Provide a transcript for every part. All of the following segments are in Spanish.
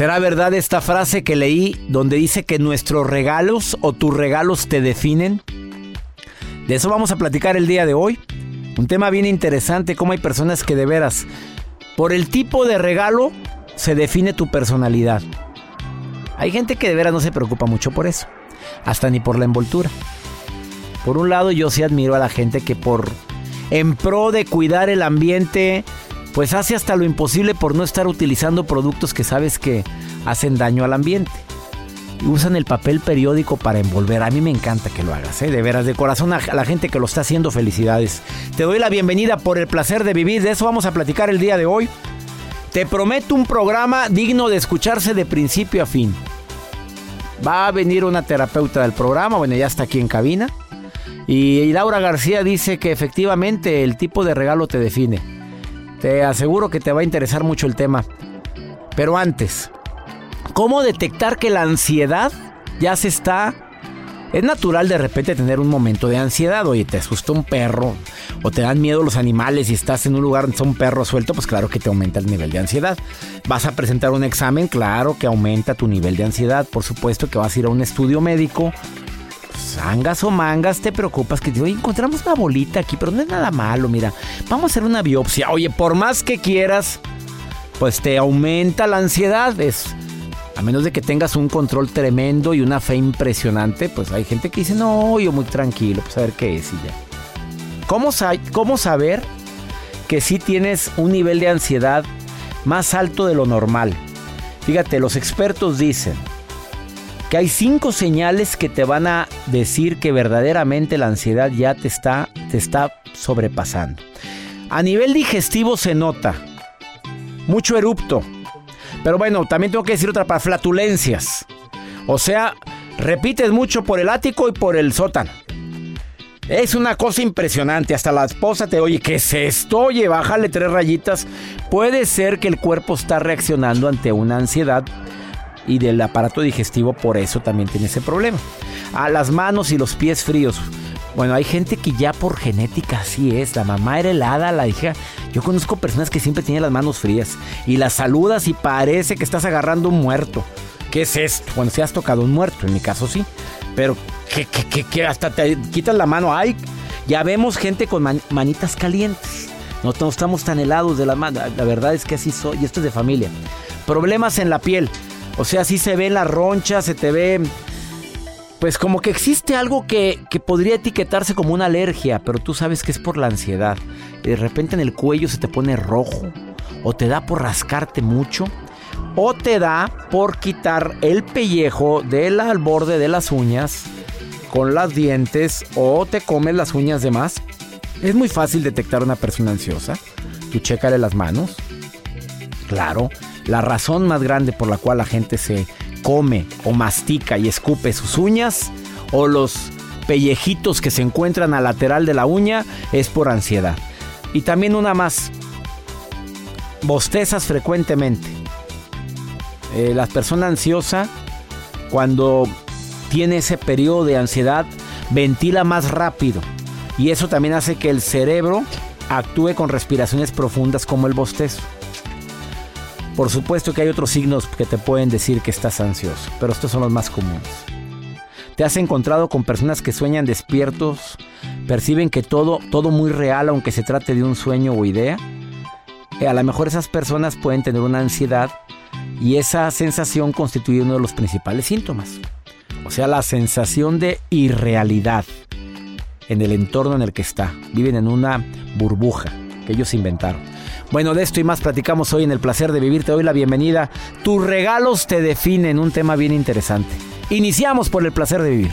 ¿Será verdad esta frase que leí donde dice que nuestros regalos o tus regalos te definen? De eso vamos a platicar el día de hoy. Un tema bien interesante, cómo hay personas que de veras, por el tipo de regalo, se define tu personalidad. Hay gente que de veras no se preocupa mucho por eso, hasta ni por la envoltura. Por un lado, yo sí admiro a la gente que por en pro de cuidar el ambiente, pues hace hasta lo imposible por no estar utilizando productos que sabes que hacen daño al ambiente. Y usan el papel periódico para envolver. A mí me encanta que lo hagas, ¿eh? de veras, de corazón a la gente que lo está haciendo, felicidades. Te doy la bienvenida por el placer de vivir, de eso vamos a platicar el día de hoy. Te prometo un programa digno de escucharse de principio a fin. Va a venir una terapeuta del programa, bueno, ya está aquí en cabina. Y Laura García dice que efectivamente el tipo de regalo te define. Te aseguro que te va a interesar mucho el tema. Pero antes, ¿cómo detectar que la ansiedad ya se está... Es natural de repente tener un momento de ansiedad. Oye, te asusta un perro o te dan miedo los animales y estás en un lugar donde está un perro suelto, pues claro que te aumenta el nivel de ansiedad. Vas a presentar un examen, claro que aumenta tu nivel de ansiedad. Por supuesto que vas a ir a un estudio médico. Sangas o mangas, te preocupas que oye, encontramos una bolita aquí, pero no es nada malo, mira. Vamos a hacer una biopsia. Oye, por más que quieras, pues te aumenta la ansiedad. Es, a menos de que tengas un control tremendo y una fe impresionante, pues hay gente que dice, no, yo muy tranquilo, pues a ver qué es y ya. ¿Cómo, cómo saber que sí tienes un nivel de ansiedad más alto de lo normal? Fíjate, los expertos dicen que hay cinco señales que te van a decir que verdaderamente la ansiedad ya te está, te está sobrepasando. A nivel digestivo se nota mucho erupto. Pero bueno, también tengo que decir otra para flatulencias. O sea, repites mucho por el ático y por el sótano. Es una cosa impresionante. Hasta la esposa te oye, ¿qué es esto? Oye, bájale tres rayitas. Puede ser que el cuerpo está reaccionando ante una ansiedad y del aparato digestivo por eso también tiene ese problema. A las manos y los pies fríos. Bueno, hay gente que ya por genética así es. La mamá era helada, la hija. Yo conozco personas que siempre tienen las manos frías y las saludas y parece que estás agarrando un muerto. ¿Qué es esto? Bueno, si has tocado un muerto, en mi caso sí. Pero que, que, que, hasta te quitas la mano. Ay, ya vemos gente con manitas calientes. No, no, estamos tan helados de la mano. La verdad es que así soy. Y esto es de familia. Problemas en la piel. O sea, sí se ve la roncha, se te ve pues como que existe algo que, que, podría etiquetarse como una alergia, pero tú sabes que es por la ansiedad. De repente en el cuello se te pone rojo, o te da por rascarte mucho, o te da por quitar el pellejo del al borde de las uñas con las dientes, o te comes las uñas de más. Es muy fácil detectar una persona ansiosa. Tú chécale las manos. Claro, la razón más grande por la cual la gente se come o mastica y escupe sus uñas o los pellejitos que se encuentran al lateral de la uña es por ansiedad. Y también una más, bostezas frecuentemente. Eh, la persona ansiosa, cuando tiene ese periodo de ansiedad, ventila más rápido. Y eso también hace que el cerebro actúe con respiraciones profundas como el bostezo. Por supuesto que hay otros signos que te pueden decir que estás ansioso, pero estos son los más comunes. ¿Te has encontrado con personas que sueñan despiertos, perciben que todo, todo muy real aunque se trate de un sueño o idea? Eh, a lo mejor esas personas pueden tener una ansiedad y esa sensación constituye uno de los principales síntomas. O sea, la sensación de irrealidad en el entorno en el que está. Viven en una burbuja que ellos inventaron. Bueno, de esto y más platicamos hoy en El Placer de Vivir. Te doy la bienvenida. Tus regalos te definen, un tema bien interesante. Iniciamos por El Placer de Vivir.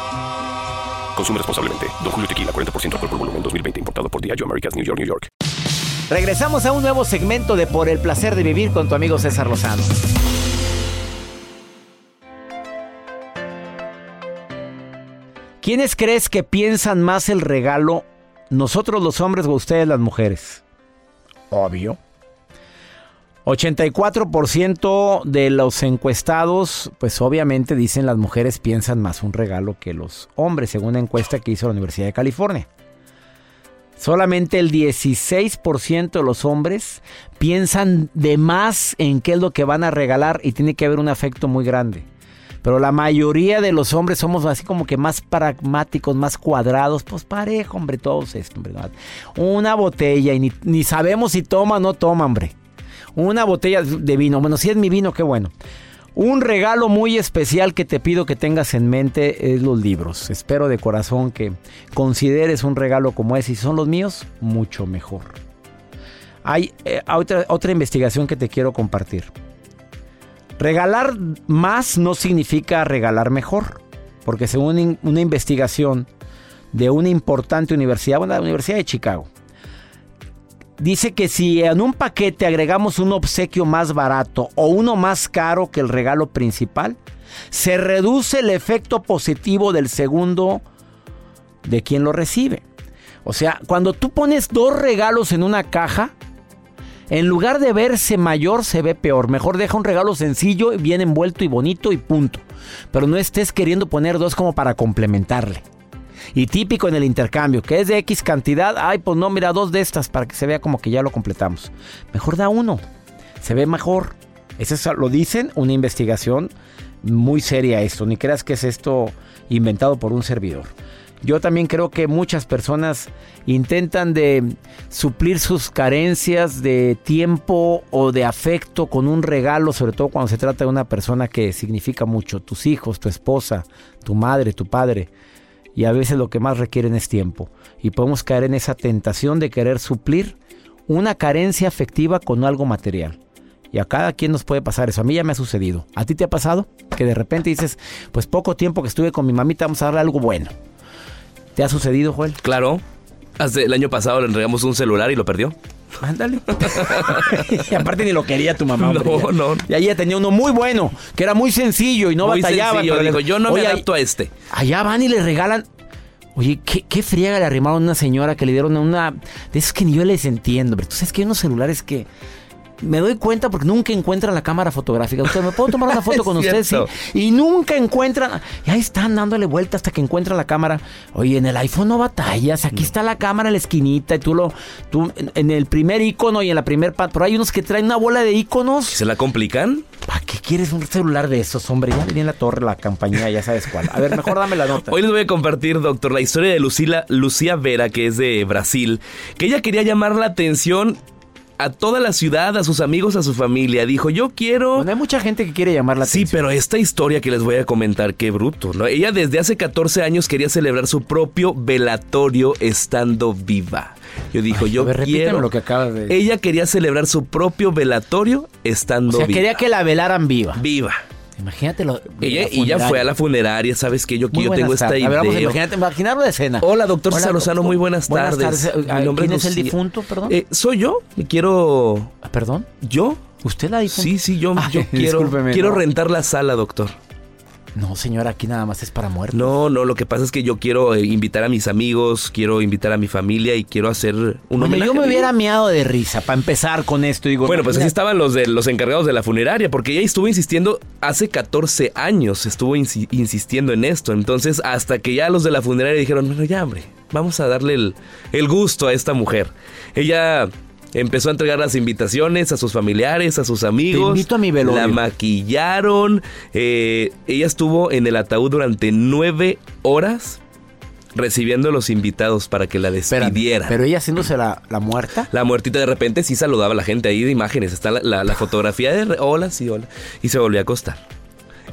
Consume responsablemente. Don Julio Tequila, 40% alcohol por volumen, 2020. Importado por Diageo Americas, New York, New York. Regresamos a un nuevo segmento de Por el Placer de Vivir con tu amigo César Lozano. ¿Quiénes crees que piensan más el regalo? ¿Nosotros los hombres o ustedes las mujeres? Obvio. 84% de los encuestados, pues obviamente dicen las mujeres piensan más un regalo que los hombres, según una encuesta que hizo la Universidad de California. Solamente el 16% de los hombres piensan de más en qué es lo que van a regalar y tiene que haber un afecto muy grande. Pero la mayoría de los hombres somos así como que más pragmáticos, más cuadrados. Pues parejo, hombre, todos esto, hombre. Una botella y ni, ni sabemos si toma o no toma, hombre. Una botella de vino. Bueno, si es mi vino, qué bueno. Un regalo muy especial que te pido que tengas en mente es los libros. Espero de corazón que consideres un regalo como ese. Y si son los míos, mucho mejor. Hay eh, otra, otra investigación que te quiero compartir. Regalar más no significa regalar mejor. Porque según una investigación de una importante universidad, bueno, la Universidad de Chicago, Dice que si en un paquete agregamos un obsequio más barato o uno más caro que el regalo principal, se reduce el efecto positivo del segundo de quien lo recibe. O sea, cuando tú pones dos regalos en una caja, en lugar de verse mayor, se ve peor. Mejor deja un regalo sencillo, bien envuelto y bonito y punto. Pero no estés queriendo poner dos como para complementarle. Y típico en el intercambio, que es de X cantidad, ay, pues no, mira, dos de estas para que se vea como que ya lo completamos. Mejor da uno, se ve mejor. Eso lo dicen, una investigación muy seria esto, ni creas que es esto inventado por un servidor. Yo también creo que muchas personas intentan de suplir sus carencias de tiempo o de afecto con un regalo, sobre todo cuando se trata de una persona que significa mucho, tus hijos, tu esposa, tu madre, tu padre y a veces lo que más requieren es tiempo. Y podemos caer en esa tentación de querer suplir una carencia afectiva con algo material. Y a cada quien nos puede pasar eso. A mí ya me ha sucedido. ¿A ti te ha pasado? Que de repente dices, pues poco tiempo que estuve con mi mamita, vamos a darle algo bueno. ¿Te ha sucedido, Joel? Claro. Hace el año pasado le entregamos un celular y lo perdió. Ándale. y aparte ni lo quería tu mamá. no, no. Y ahí tenía uno muy bueno, que era muy sencillo y no muy batallaba. Sencillo, dijo, yo no me adapto a este. Allá van y le regalan. Oye, ¿qué, qué friega le arrimaron a una señora que le dieron una... De esos que ni yo les entiendo. Pero tú sabes que hay unos celulares que... me doy cuenta porque nunca encuentran la cámara fotográfica. Usted, ¿me puedo tomar una foto con usted? Sí. Y nunca encuentran. Y ahí están dándole vuelta hasta que encuentran la cámara. Oye, en el iPhone no batallas. Aquí está la cámara en la esquinita y tú lo. Tú, en, el primer icono y en la primer. pa- Pero hay unos que traen una bola de iconos. ¿Se la complican? ¿Para qué quieres un celular de esos, hombre? Ya venía en la torre la compañía, ya sabes cuál. A ver, mejor dame la nota. Hoy les voy a compartir, doctor, la historia de Lucila, Lucía Vera, que es de Brasil, que ella quería llamar la atención a toda la ciudad, a sus amigos, a su familia. Dijo, yo quiero... Bueno, hay mucha gente que quiere llamar la Sí, atención. pero esta historia que les voy a comentar, qué bruto, ¿no? Ella desde hace 14 años quería celebrar su propio velatorio estando viva. Yo dijo, yo a ver, quiero... lo que acabas de Ella quería celebrar su propio velatorio O estando sea, viva. quería que la velaran viva. Viva. Imagínatelo. Ella, la y ya funeraria. fue a la funeraria, ¿sabes qué? Yo, Muy yo tengo esta idea. A ver, vamos a imagínate, imaginar la escena. Hola, doctor César Hola, Lozano, muy buenas tardes. Mi nombre ¿Quién es el difunto, perdón? Eh, ¿Soy yo? Quiero... ¿Perdón? ¿Yo? ¿Usted la difunta? Sí, sí, yo, Ay, yo quiero, quiero no. rentar la sala, doctor. No, señora, aquí nada más es para muertos. No, no, lo que pasa es que yo quiero eh, invitar a mis amigos, quiero invitar a mi familia y quiero hacer un Bueno, homenaje. yo me hubiera miado de risa para empezar con esto. Digo, Bueno, pues así estaban los de los encargados de la funeraria, porque ella estuvo insistiendo hace 14 años, estuvo insi- insistiendo en esto. Entonces, hasta que ya los de la funeraria dijeron, bueno, ya, hombre, vamos a darle el, el gusto a esta mujer. Ella empezó a entregar las invitaciones a sus familiares, a sus amigos. invito a mi velorio. La maquillaron. eh, ella estuvo en el ataúd durante nueve horas recibiendo a los invitados para que la despidieran. Pero ella haciéndose la, la muerta. La muertita de repente sí saludaba a la gente ahí de imágenes. Está la, la- la fotografía de hola, sí, hola. Y se volvió a acostar.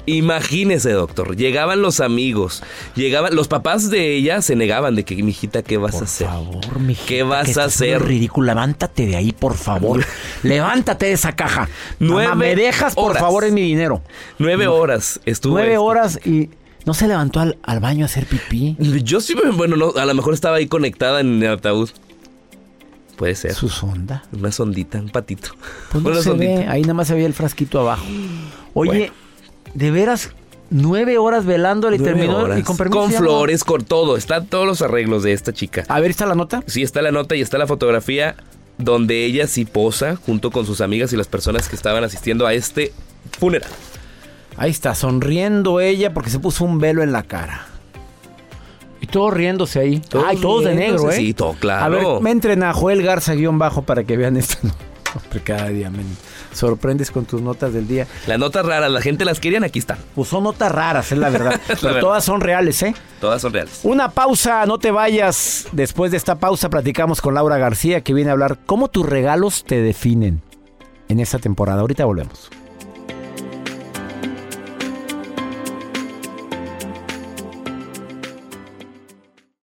Imagínese, doctor. Llegaban los amigos. Llegaban. Los papás de ella se negaban de que, mijita, ¿qué vas a Por hacer? favor, mijita, ¿Qué vas que a hacer? ridículo. Levántate de ahí, por favor. Levántate de esa caja. Nueve Mamá, me dejas, por favor, en mi dinero. Nueve horas estuvo. Nueve esto. horas y no se levantó al, al baño a hacer pipí. Yo sí, bueno, no, a lo mejor estaba ahí conectada en el ataúd. Puede ser. Su sonda. Una sondita, un patito. Pues no se ve, ahí nada más se veía el frasquito abajo. Oye, Bueno. De veras, nueve horas velándole y terminó horas. y con permiso. Con no. flores, con todo. Están todos los arreglos de esta chica. A ver, ¿está la nota? Sí, está la nota y está la fotografía donde ella sí posa junto con sus amigas y las personas que estaban asistiendo a este funeral. Ahí está, sonriendo ella porque se puso un velo en la cara. Y todos riéndose ahí. Todos Ay, todos de negro, ¿eh? sí, todo claro. A ver, me entren a Joel Garza guion bajo para que vean esto. Hombre, cada día me sorprendes con tus notas del día. Las notas raras, la gente las querían, aquí están. Pues son notas raras, es la verdad. Pero verdad. todas son reales, ¿eh? Todas son reales. Una pausa, no te vayas. Después de esta pausa platicamos con Laura García que viene a hablar cómo tus regalos te definen en esta temporada. Ahorita volvemos.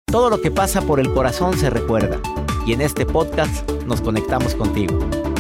Todo lo que pasa por el corazón se recuerda y en este podcast nos conectamos contigo.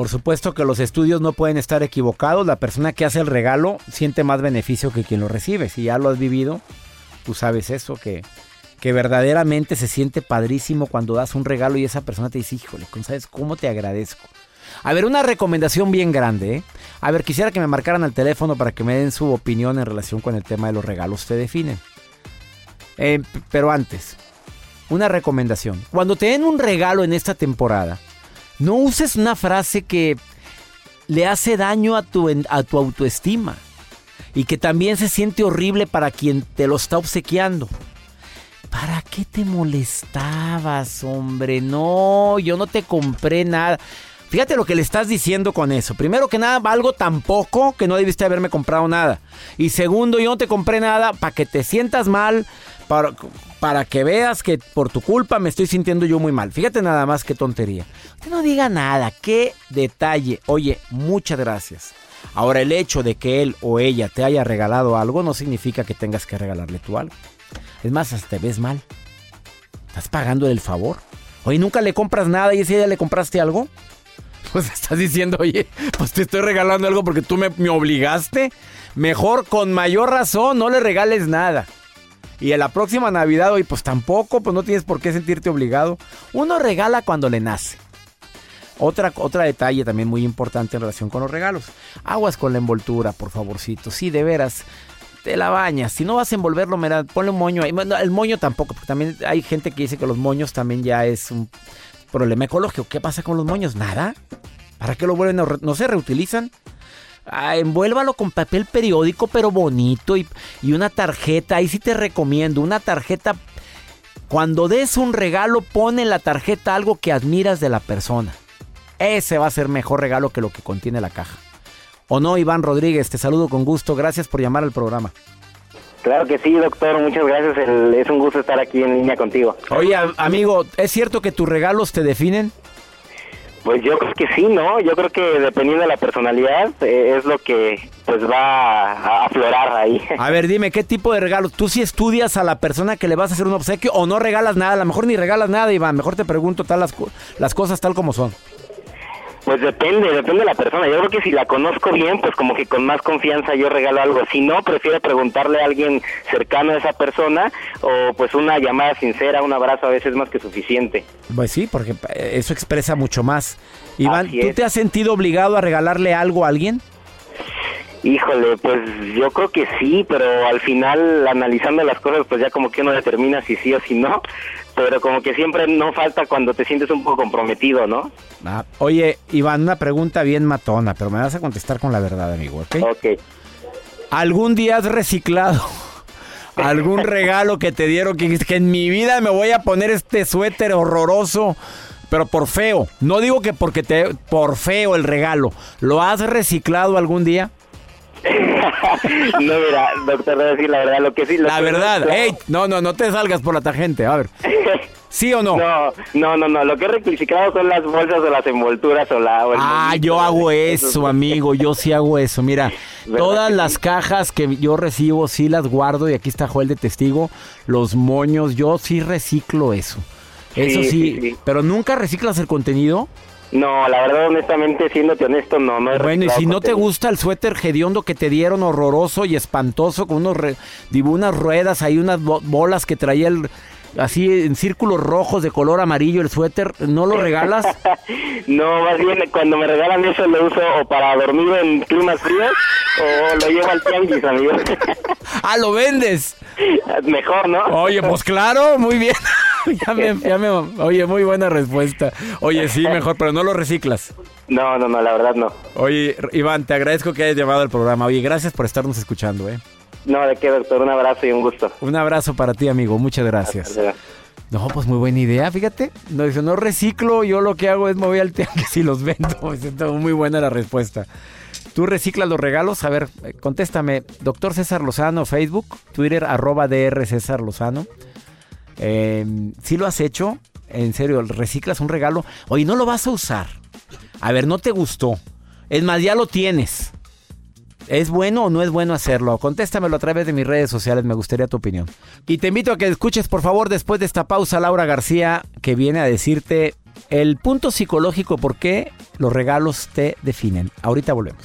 Por supuesto que los estudios no pueden estar equivocados. La persona que hace el regalo siente más beneficio que quien lo recibe. Si ya lo has vivido, tú sabes eso, que, que verdaderamente se siente padrísimo cuando das un regalo y esa persona te dice, híjole, ¿sabes cómo te agradezco? A ver, una recomendación bien grande. ¿eh? A ver, quisiera que me marcaran al teléfono para que me den su opinión en relación con el tema de los regalos. Te definen. Eh, pero antes, una recomendación. Cuando te den un regalo en esta temporada, no uses una frase que le hace daño a tu, a tu autoestima y que también se siente horrible para quien te lo está obsequiando. ¿Para qué te molestabas, hombre? No, yo no te compré nada. Fíjate lo que le estás diciendo con eso. Primero que nada, valgo tan poco que no debiste haberme comprado nada. Y segundo, yo no te compré nada para que te sientas mal, para, que veas que por tu culpa me estoy sintiendo yo muy mal. Fíjate nada más qué tontería. Usted no diga nada, qué detalle. Oye, muchas gracias. Ahora, el hecho de que él o ella te haya regalado algo no significa que tengas que regalarle tú algo. Es más, hasta te ves mal. Estás pagando el favor. Oye, ¿nunca le compras nada y ese día le compraste algo? Pues estás diciendo, oye, pues te estoy regalando algo porque tú me obligaste. Mejor, con mayor razón, no le regales nada. Y en la próxima Navidad, oye, pues tampoco, pues no tienes por qué sentirte obligado. Uno regala cuando le nace. Otra, otra detalle también muy importante en relación con los regalos. Aguas con la envoltura, por favorcito. Sí, de veras, te la bañas. Si no vas a envolverlo, mira, ponle un moño ahí. Bueno, El moño tampoco, porque también hay gente que dice que los moños también ya es un problema ecológico. ¿Qué pasa con los moños? Nada. ¿Para qué lo vuelven a no se reutilizan? Ah, envuélvalo con papel periódico, pero bonito y, y una tarjeta. Ahí sí te recomiendo, una tarjeta. Cuando des un regalo, pon en la tarjeta algo que admiras de la persona. Ese va a ser mejor regalo que lo que contiene la caja. ¿O no, Iván Rodríguez? Te saludo con gusto. Gracias por llamar al programa. Claro que sí, doctor, muchas gracias. El- es un gusto estar aquí en línea contigo. Oye, amigo, ¿es cierto que tus regalos te definen? Pues yo creo que sí, ¿no? Yo creo que dependiendo de la personalidad eh, es lo que pues va a aflorar ahí. A ver, dime, ¿qué tipo de regalos? ¿Tú sí estudias a la persona que le vas a hacer un obsequio o no regalas nada? A lo mejor ni regalas nada, Iván. Mejor te pregunto tal las, las cosas tal como son. Pues depende, depende de la persona. Yo creo que si la conozco bien, pues como que con más confianza yo regalo algo. Si no, prefiero preguntarle a alguien cercano a esa persona o pues una llamada sincera, un abrazo a veces más que suficiente. Pues sí, porque eh, eso expresa mucho más. Iván, ¿tú te has sentido obligado a regalarle algo a alguien? Híjole, pues yo creo que sí, pero al final analizando las cosas, pues ya como que uno determina si sí o si no, pero como que siempre no falta cuando te sientes un poco comprometido, ¿no? Ah, oye, Iván, una pregunta bien matona, pero me vas a contestar con la verdad, amigo, ¿ok? Ok. ¿Algún día has reciclado algún regalo que te dieron que que en mi vida me voy a poner este suéter horroroso, pero por feo? No digo que porque te por feo el regalo. ¿Lo has reciclado algún día? no, mira, doctor, debo decir la verdad, lo que sí... lo La que- verdad, ey, no, no, no te salgas por la tangente, a ver. ¿Sí o no? No, no, no, no, lo que he reciclado son las bolsas o las envolturas o la... o Ah, yo hago eso, amigo, yo sí hago eso. Mira, ¿Verdad todas las sí? cajas que yo recibo sí las guardo y aquí está Joel de testigo. Los moños, yo sí reciclo eso. Eso sí, sí. pero nunca reciclas el contenido. No, la verdad, honestamente, siéndote honesto, no, no Bueno, y si no te gusta el suéter hediondo que te dieron, horroroso y espantoso, con unos re- unas ruedas, ahí unas bo- bolas que traía el, así en círculos rojos de color amarillo el suéter, ¿no lo regalas? No, más bien cuando me regalan eso lo uso o para dormir en climas fríos o lo llevo al tianguis, amigo. ah, lo vendes. Mejor, ¿no? Oye, pues claro, muy bien. ya me, ya me- oye, muy buena respuesta. Oye, sí, mejor, pero no lo reciclas. No, no, no, la verdad no. Oye, Iván, te agradezco que hayas llamado al programa. Oye, gracias por estarnos escuchando, ¿eh? No, de qué, doctor, un abrazo y un gusto. Un abrazo para ti, amigo. Muchas gracias. No, pues muy buena idea, fíjate. No, dice, no reciclo, yo lo que hago es me voy al tianguis y los vendo. Muy buena la respuesta. ¿Tú reciclas los regalos? A ver, eh, contéstame. Doctor César Lozano, Facebook, Twitter, arroba DR César Lozano. Eh, ¿Sí lo has hecho? En serio, reciclas un regalo. Oye, no lo vas a usar. A ver, no te gustó. Es más, ya lo tienes. ¿Es bueno o no es bueno hacerlo? Contéstamelo a través de mis redes sociales, me gustaría tu opinión. Y te invito a que escuches, por favor, después de esta pausa, Laura García, que viene a decirte el punto psicológico por qué los regalos te definen. Ahorita volvemos.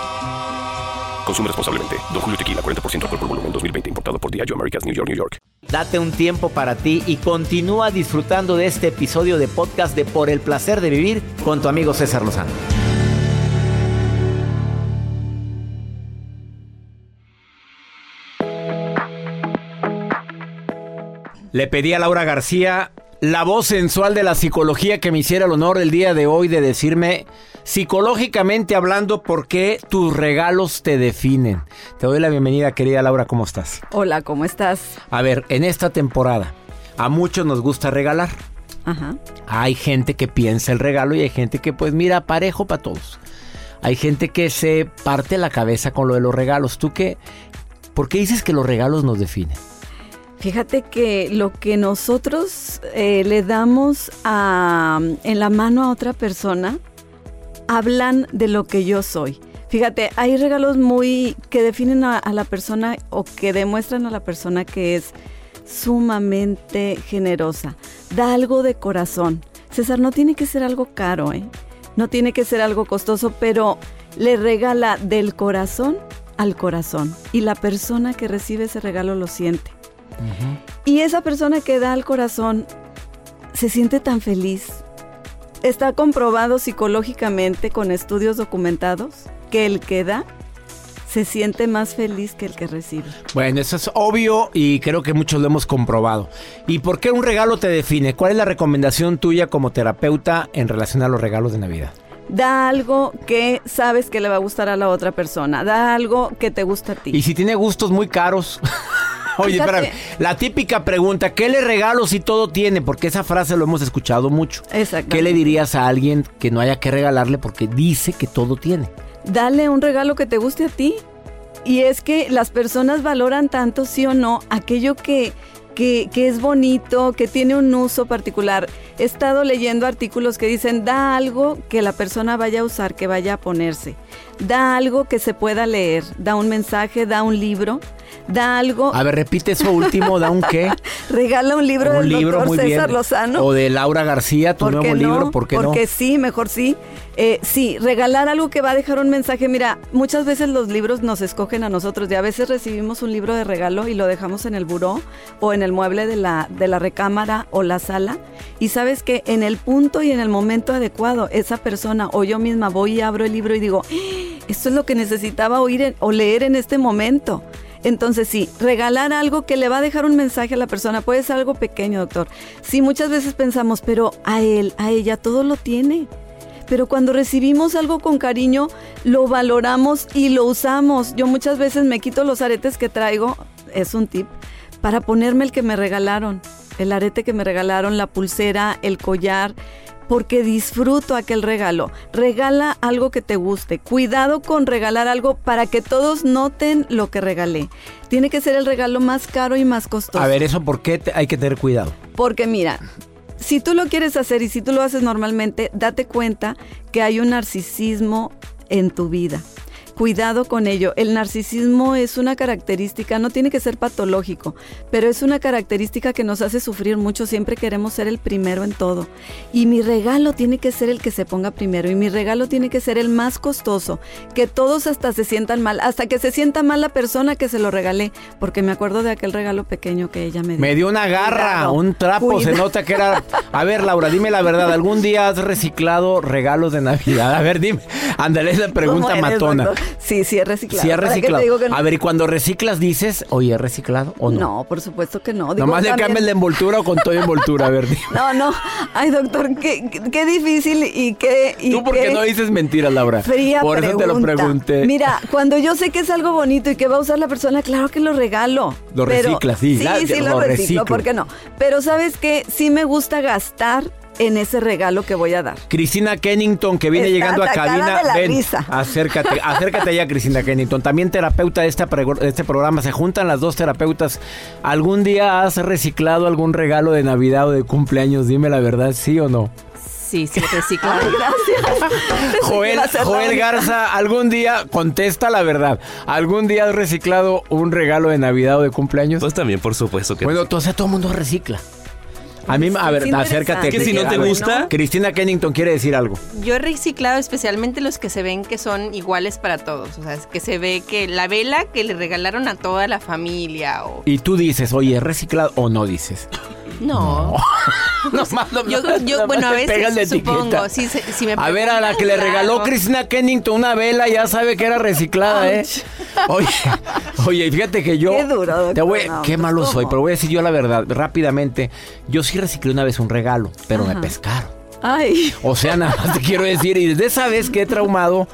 Consume responsablemente. Don Julio Tequila, 40% alcohol por volumen, 2020. Importado por Diageo Americas, New York, New York. Date un tiempo para ti y continúa disfrutando de este episodio de podcast de Por el placer de vivir con tu amigo César Lozano. Le pedí a Laura García, la voz sensual de la psicología, que me hiciera el honor el día de hoy de decirme, psicológicamente hablando, por qué tus regalos te definen. Te doy la bienvenida, querida Laura, ¿cómo estás? Hola, ¿cómo estás? A ver, en esta temporada, a muchos nos gusta regalar. Ajá. Hay gente que piensa el regalo y hay gente que, pues, mira, parejo para todos. Hay gente que se parte la cabeza con lo de los regalos. ¿Tú qué? ¿Por qué dices que los regalos nos definen? Fíjate que lo que nosotros eh, le damos a, en la mano a otra persona hablan de lo que yo soy. Fíjate, hay regalos muy que definen a, a la persona o que demuestran a la persona que es sumamente generosa. Da algo de corazón. César, no tiene que ser algo caro, ¿eh? No tiene que ser algo costoso, pero le regala del corazón al corazón. Y la persona que recibe ese regalo lo siente. Y esa persona que da al corazón se siente tan feliz. Está comprobado psicológicamente con estudios documentados que el que da se siente más feliz que el que recibe. Bueno, eso es obvio y creo que muchos lo hemos comprobado. ¿Y por qué un regalo te define? ¿Cuál es la recomendación tuya como terapeuta en relación a los regalos de Navidad? Da algo que sabes que le va a gustar a la otra persona. Da algo que te gusta a ti. Y si tiene gustos muy caros. Oye, espérame. La típica pregunta, ¿qué le regalo si todo tiene? Porque esa frase lo hemos escuchado mucho. Exacto. ¿Qué le dirías a alguien que no haya que regalarle porque dice que todo tiene? Dale un regalo que te guste a ti. Y es que las personas valoran tanto, sí o no, aquello que, que, que es bonito, que tiene un uso particular. He estado leyendo artículos que dicen, da algo que la persona vaya a usar, que vaya a ponerse. Da algo que se pueda leer. Da un mensaje, da un libro. Da algo, A ver, repite eso último, ¿da un qué? regala un libro un del libro doctor muy César bien. Lozano. O de Laura García, tu ¿Por nuevo qué libro, no? ¿por qué Porque no? sí, mejor sí. Eh, sí, regalar algo que va a dejar un mensaje. Mira, muchas veces los libros nos escogen a nosotros y a veces recibimos un libro de regalo y lo dejamos en el buró o en el mueble de la, de la recámara o la sala. Y sabes que en el punto y en el momento adecuado, esa persona o yo misma voy y abro el libro y digo, "Ah, esto es lo que necesitaba oír en- o leer en este momento. Entonces sí, regalar algo que le va a dejar un mensaje a la persona puede ser algo pequeño, doctor. Sí, muchas veces pensamos, pero a él, a ella, todo lo tiene. Pero cuando recibimos algo con cariño, lo valoramos y lo usamos. Yo muchas veces me quito los aretes que traigo, es un tip, para ponerme el que me regalaron. El arete que me regalaron, la pulsera, el collar, porque disfruto aquel regalo. Regala algo que te guste. Cuidado con regalar algo para que todos noten lo que regalé. Tiene que ser el regalo más caro y más costoso. A ver, ¿eso por qué te- hay que tener cuidado? Porque mira, si tú lo quieres hacer y si tú lo haces normalmente, date cuenta que hay un narcisismo en tu vida. Cuidado con ello. El narcisismo es una característica, no tiene que ser patológico, pero es una característica que nos hace sufrir mucho. Siempre queremos ser el primero en todo. Y mi regalo tiene que ser el que se ponga primero. Y mi regalo tiene que ser el más costoso. Que todos hasta se sientan mal. Hasta que se sienta mal la persona que se lo regalé. Porque me acuerdo de aquel regalo pequeño que ella me dio. Me dio una garra, Cuidado. un trapo, se nota que era... A ver, Laura, dime la verdad, ¿algún día has reciclado regalos de Navidad? A ver, dime, ándale esa pregunta ¿Cómo eres, matona. doctor? Sí, sí he reciclado. Si has ¿Para qué te reciclado. no? A ver, y cuando reciclas dices, oye, ¿he reciclado o no? No, por supuesto que no. Digo, Nomás le también- cambias la envoltura o con toda envoltura, a ver, dime. No, no. Ay, doctor, qué, qué difícil y qué... Y ¿Tú por qué no dices mentiras, Laura? Fría Por eso te lo pregunta. pregunté. Mira, cuando yo sé que es algo bonito y que va a usar la persona, claro que lo regalo. Lo reciclas, sí, Sí, la- sí, lo lo, reciclo, reciclo. ¿por qué no? Pero ¿sabes qué? Sí me gusta gastar en ese regalo que voy a dar. Cristina Kennington, que viene Está llegando a cabina. de la Ven, risa. acércate, acércate ya, Cristina Kennington. También terapeuta de, este programa. Se juntan las dos terapeutas. ¿Algún día has reciclado algún regalo de Navidad o de cumpleaños? Dime la verdad, ¿sí o no? Sí, sí, reciclado. Ay, gracias. Joel. Garza, algún día, contesta la verdad. ¿Algún día has reciclado un regalo de Navidad o de cumpleaños? Pues también, por supuesto que Bueno, sea, todo el mundo recicla. A mí, a ver, acércate. Que si no te gusta. Cristina Kennington quiere decir algo. Yo he reciclado especialmente los que se ven que son iguales para todos. O sea, es que se ve que la vela que le regalaron a toda la familia o... Y tú dices, oye, ¿es reciclado o no dices? No. Nomás, nomás, yo, yo, nomás bueno, a veces supongo. etiqueta. Si, se- si me A ver, a la que le regaló. Cristina Kennington una vela, ya sabe que era reciclada, ¿eh? Oye, oye, fíjate que yo. Qué duro. Te voy, No, qué pues, malo ¿cómo? soy, pero voy a decir yo la verdad, rápidamente. Yo sí reciclé una vez un regalo, pero me pescaron. Ay. O sea, nada más te quiero decir, y desde esa vez que he traumado,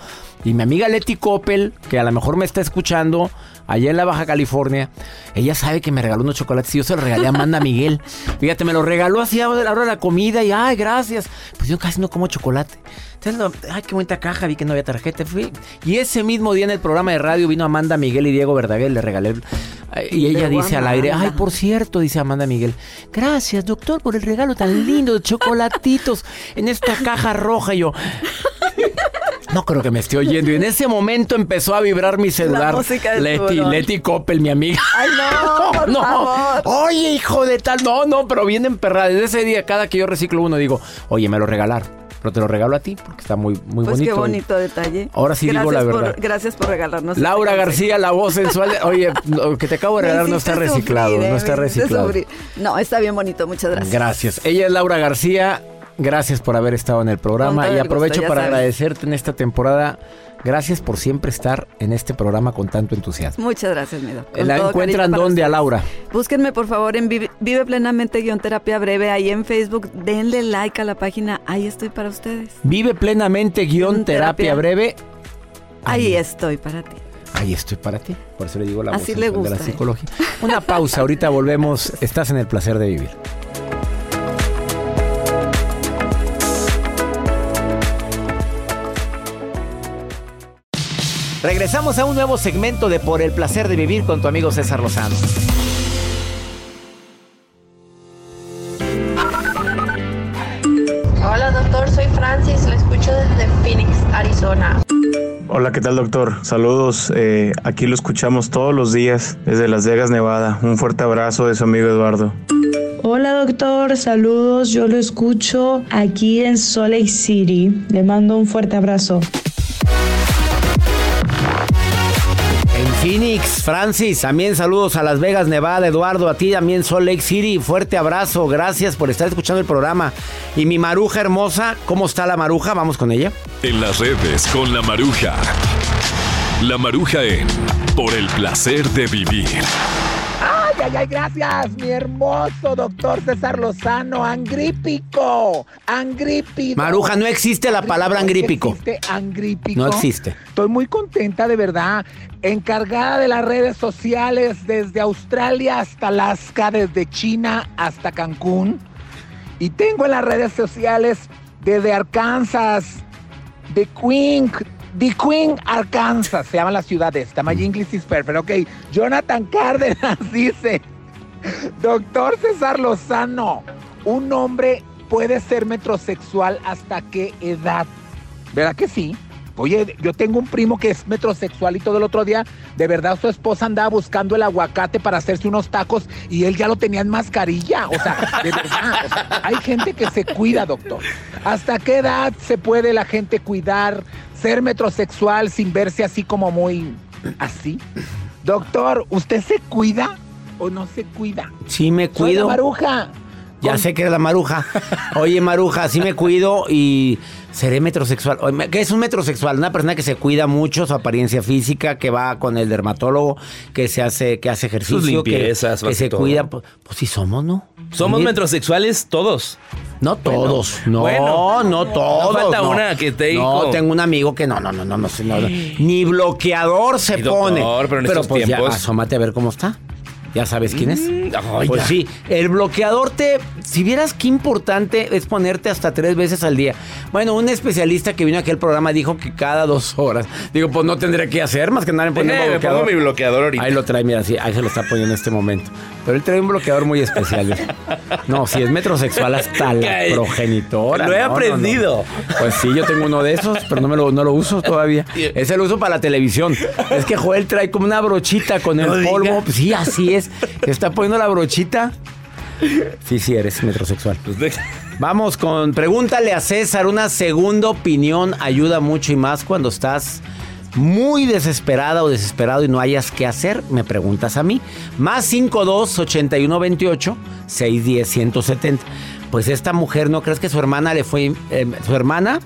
y mi amiga Leti Coppel, que a lo mejor me está escuchando allá en la Baja California, ella sabe que me regaló unos chocolates y yo se los regalé a Amanda Miguel. Fíjate, me los regaló así a la hora de la comida y, ay, gracias. Pues yo casi no como chocolate. Entonces, ay, qué bonita caja, vi que no había tarjeta. Fui. Y ese mismo día en el programa de radio vino Amanda Miguel y Diego Verdaguer, le regalé. eh, Y ella dice al aire, ay, por cierto, dice Amanda Miguel, gracias, doctor, por el regalo tan lindo de chocolatitos en esta caja roja. Y yo, no creo que me esté oyendo. Y en ese momento empezó a vibrar mi celular. música del Leti, tiburón. Leti Coppel, mi amiga. Ay, no, por no. favor. Oye, hijo de tal. No, no, pero bien emperrada. Desde ese día, cada que yo reciclo uno, digo, oye, me lo regalaron. Pero te lo regalo a ti porque está muy, muy Pues bonito. qué bonito detalle. Ahora sí digo la por- verdad. gracias por regalarnos. Laura este García, la voz sensual. de- Oye, lo que te acabo de regalar no está reciclado. sufrir, eh, no está reciclado. sufrir. No, está bien bonito, muchas gracias. Gracias. Ella es Laura García. Gracias por haber estado en el programa y aprovecho gusto, para sabes. agradecerte en esta temporada. Gracias por siempre estar en este programa con tanto entusiasmo. Muchas gracias, mi doc. Con ¿La encuentran dónde a. Laura? Búsquenme por favor en Vive, Vive Plenamente guion terapia breve ahí en Facebook. Denle like a la página. Ahí estoy para ustedes. Vive plenamente guion terapia breve. Ahí estoy para ti. Ahí estoy para ti. Por eso le digo la Así voz le de la ¿eh? psicología. Una pausa, ahorita volvemos. Estás en el placer de vivir. Regresamos a un nuevo segmento de Por el placer de vivir con tu amigo César Lozano. Hola doctor, soy Francis, lo escucho desde Phoenix, Arizona. Hola, ¿qué tal doctor? Saludos, eh, aquí lo escuchamos todos los días desde Las Vegas, Nevada. Un fuerte abrazo de su amigo Eduardo. Hola doctor, saludos, yo lo escucho aquí en Salt Lake City. Le mando un fuerte abrazo. Phoenix, Francis, también saludos a Las Vegas, Nevada, Eduardo, a ti también Salt Lake City, fuerte abrazo, gracias por estar escuchando el programa. Y mi maruja hermosa, ¿cómo está la maruja? Vamos con ella. En las redes con la maruja. La maruja en Por el placer de vivir. Ay, ay, ay, gracias, mi hermoso doctor César Lozano, angrípico, angrípico. Maruja, no existe la palabra angrípico. existe angrípico. No existe. Estoy muy contenta de verdad, encargada de las redes sociales desde Australia hasta Alaska, desde China hasta Cancún. Y tengo en las redes sociales desde Arkansas, The Queen, The Queen, Arkansas, se llama la ciudad esta. My English is perfect. Ok, Jonathan Cárdenas dice, Doctor César Lozano, un hombre puede ser metrosexual hasta qué edad? ¿Verdad que sí? Oye, yo tengo un primo que es metrosexual y todo el otro día, de verdad, su esposa andaba buscando el aguacate para hacerse unos tacos y él ya lo tenía en mascarilla. O sea, de verdad, o sea, hay gente que se cuida, doctor. ¿Hasta qué edad se puede la gente cuidar, ser metrosexual sin verse así como muy así? Doctor, ¿usted se cuida o no se cuida? Sí me Soy la cuido. maruja. Ya sé que es la maruja. Oye, maruja, sí me cuido y seré metrosexual. ¿Qué es un metrosexual? Una persona que se cuida mucho su apariencia física, que va con el dermatólogo, que se hace, que hace ejercicio, Sus que- limpiezas, que, hace se todo. cuida. Pues, pues sí somos, ¿no? Somos Mira, metrosexuales todos. No todos, no, bueno. no todos. No falta no. una que te No, dijo. tengo un amigo que no, no, no, no, no, sé, no, no. ni bloqueador se Ay, doctor, pone. pero en estos pues ya, tiempos- asómate a ver cómo está. ¿Ya sabes quién es? Mm, ay, pues ya. sí, el bloqueador te... Si vieras qué importante es ponerte hasta tres veces al día. Bueno, un especialista que vino aquí al programa dijo que cada dos horas. Digo, pues no tendría que hacer más que andar Déjame, me bloqueador. pongo mi bloqueador ahorita. Ahí lo trae, mira, sí, ahí se lo está poniendo en este momento. Pero él trae un bloqueador muy especial. No, si es metrosexual hasta la progenitora. Lo he No, no, no. aprendido. Pues sí, yo tengo uno de esos, pero no, me lo, no lo uso todavía. Ese lo uso para la televisión. Es que Joel trae como una brochita con el No diga. polvo. Pues sí, así es. Está poniendo la brochita. Sí, sí, eres metrosexual. Vamos con pregúntale a César. Una segunda opinión ayuda mucho y más cuando estás muy desesperada o desesperado y no hayas qué hacer. Me preguntas a mí. Más 52 81 28 610 170. Pues esta mujer, ¿no crees que su hermana le fue. eh, su hermana?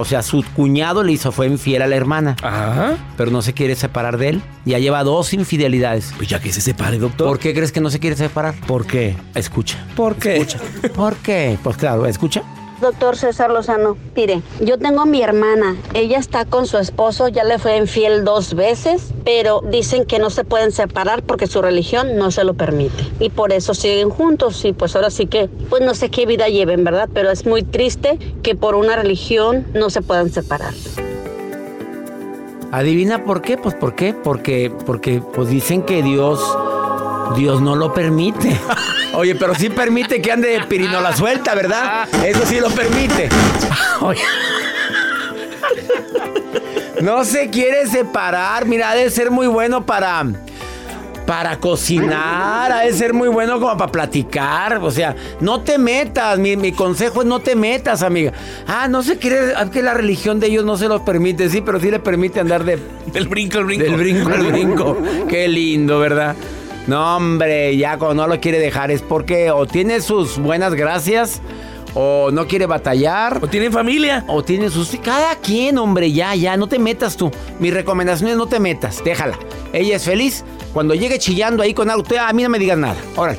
O sea, su cuñado le hizo, fue infiel a la hermana. Ajá. Pero no se quiere separar de él. Ya lleva dos infidelidades. Pues ya que se separe, doctor. ¿Por qué crees que no se quiere separar? ¿Por qué? Escucha. ¿Por qué? Escucha. ¿Por qué? Pues claro, escucha. Doctor César Lozano, mire, yo tengo a mi hermana, ella está con su esposo, ya le fue infiel dos veces, pero dicen que no se pueden separar porque su religión no se lo permite. Y por eso siguen juntos y pues ahora sí que, pues no sé qué vida lleven, ¿verdad? Pero es muy triste que por una religión no se puedan separar. ¿Adivina por qué? Pues ¿por qué? Porque, porque pues dicen que Dios, Dios no lo permite. Oye, pero sí permite que ande pirinola suelta, ¿verdad? Eso sí lo permite. Oye. No se quiere separar. Mira, ha de ser muy bueno para. Para cocinar, ha de ser muy bueno como para platicar. O sea, no te metas. Mi, mi consejo es no te metas, amiga. Ah, no se quiere. Es que la religión de ellos no se los permite. Sí, pero sí le permite andar de. Del brinco, el brinco. Del brinco, el brinco. Qué lindo, ¿verdad? No, hombre, ya cuando no lo quiere dejar es porque o tiene sus buenas gracias o no quiere batallar. O tiene familia. O tiene sus... Cada quien, hombre, ya, ya, no te metas tú. Mi recomendación es no te metas, déjala. Ella es feliz. Cuando llegue chillando ahí con algo, usted, a mí no me digas nada. Órale,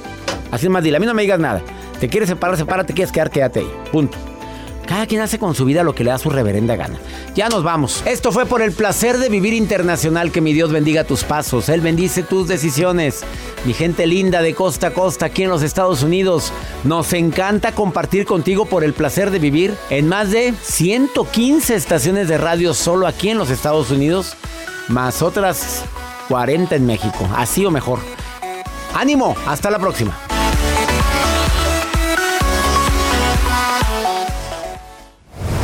así es más, dile, a mí no me digas nada. Te quieres separar, sepárate, quieres quedar, quédate ahí. Punto. Cada quien hace con su vida lo que le da su reverenda gana. Ya nos vamos. Esto fue por el placer de vivir internacional. Que mi Dios bendiga tus pasos. Él bendice tus decisiones. Mi gente linda de costa a costa aquí en los Estados Unidos. Nos encanta compartir contigo por el placer de vivir en más de 115 estaciones de radio solo aquí en los Estados Unidos. Más otras 40 en México. Así o mejor. Ánimo. Hasta la próxima.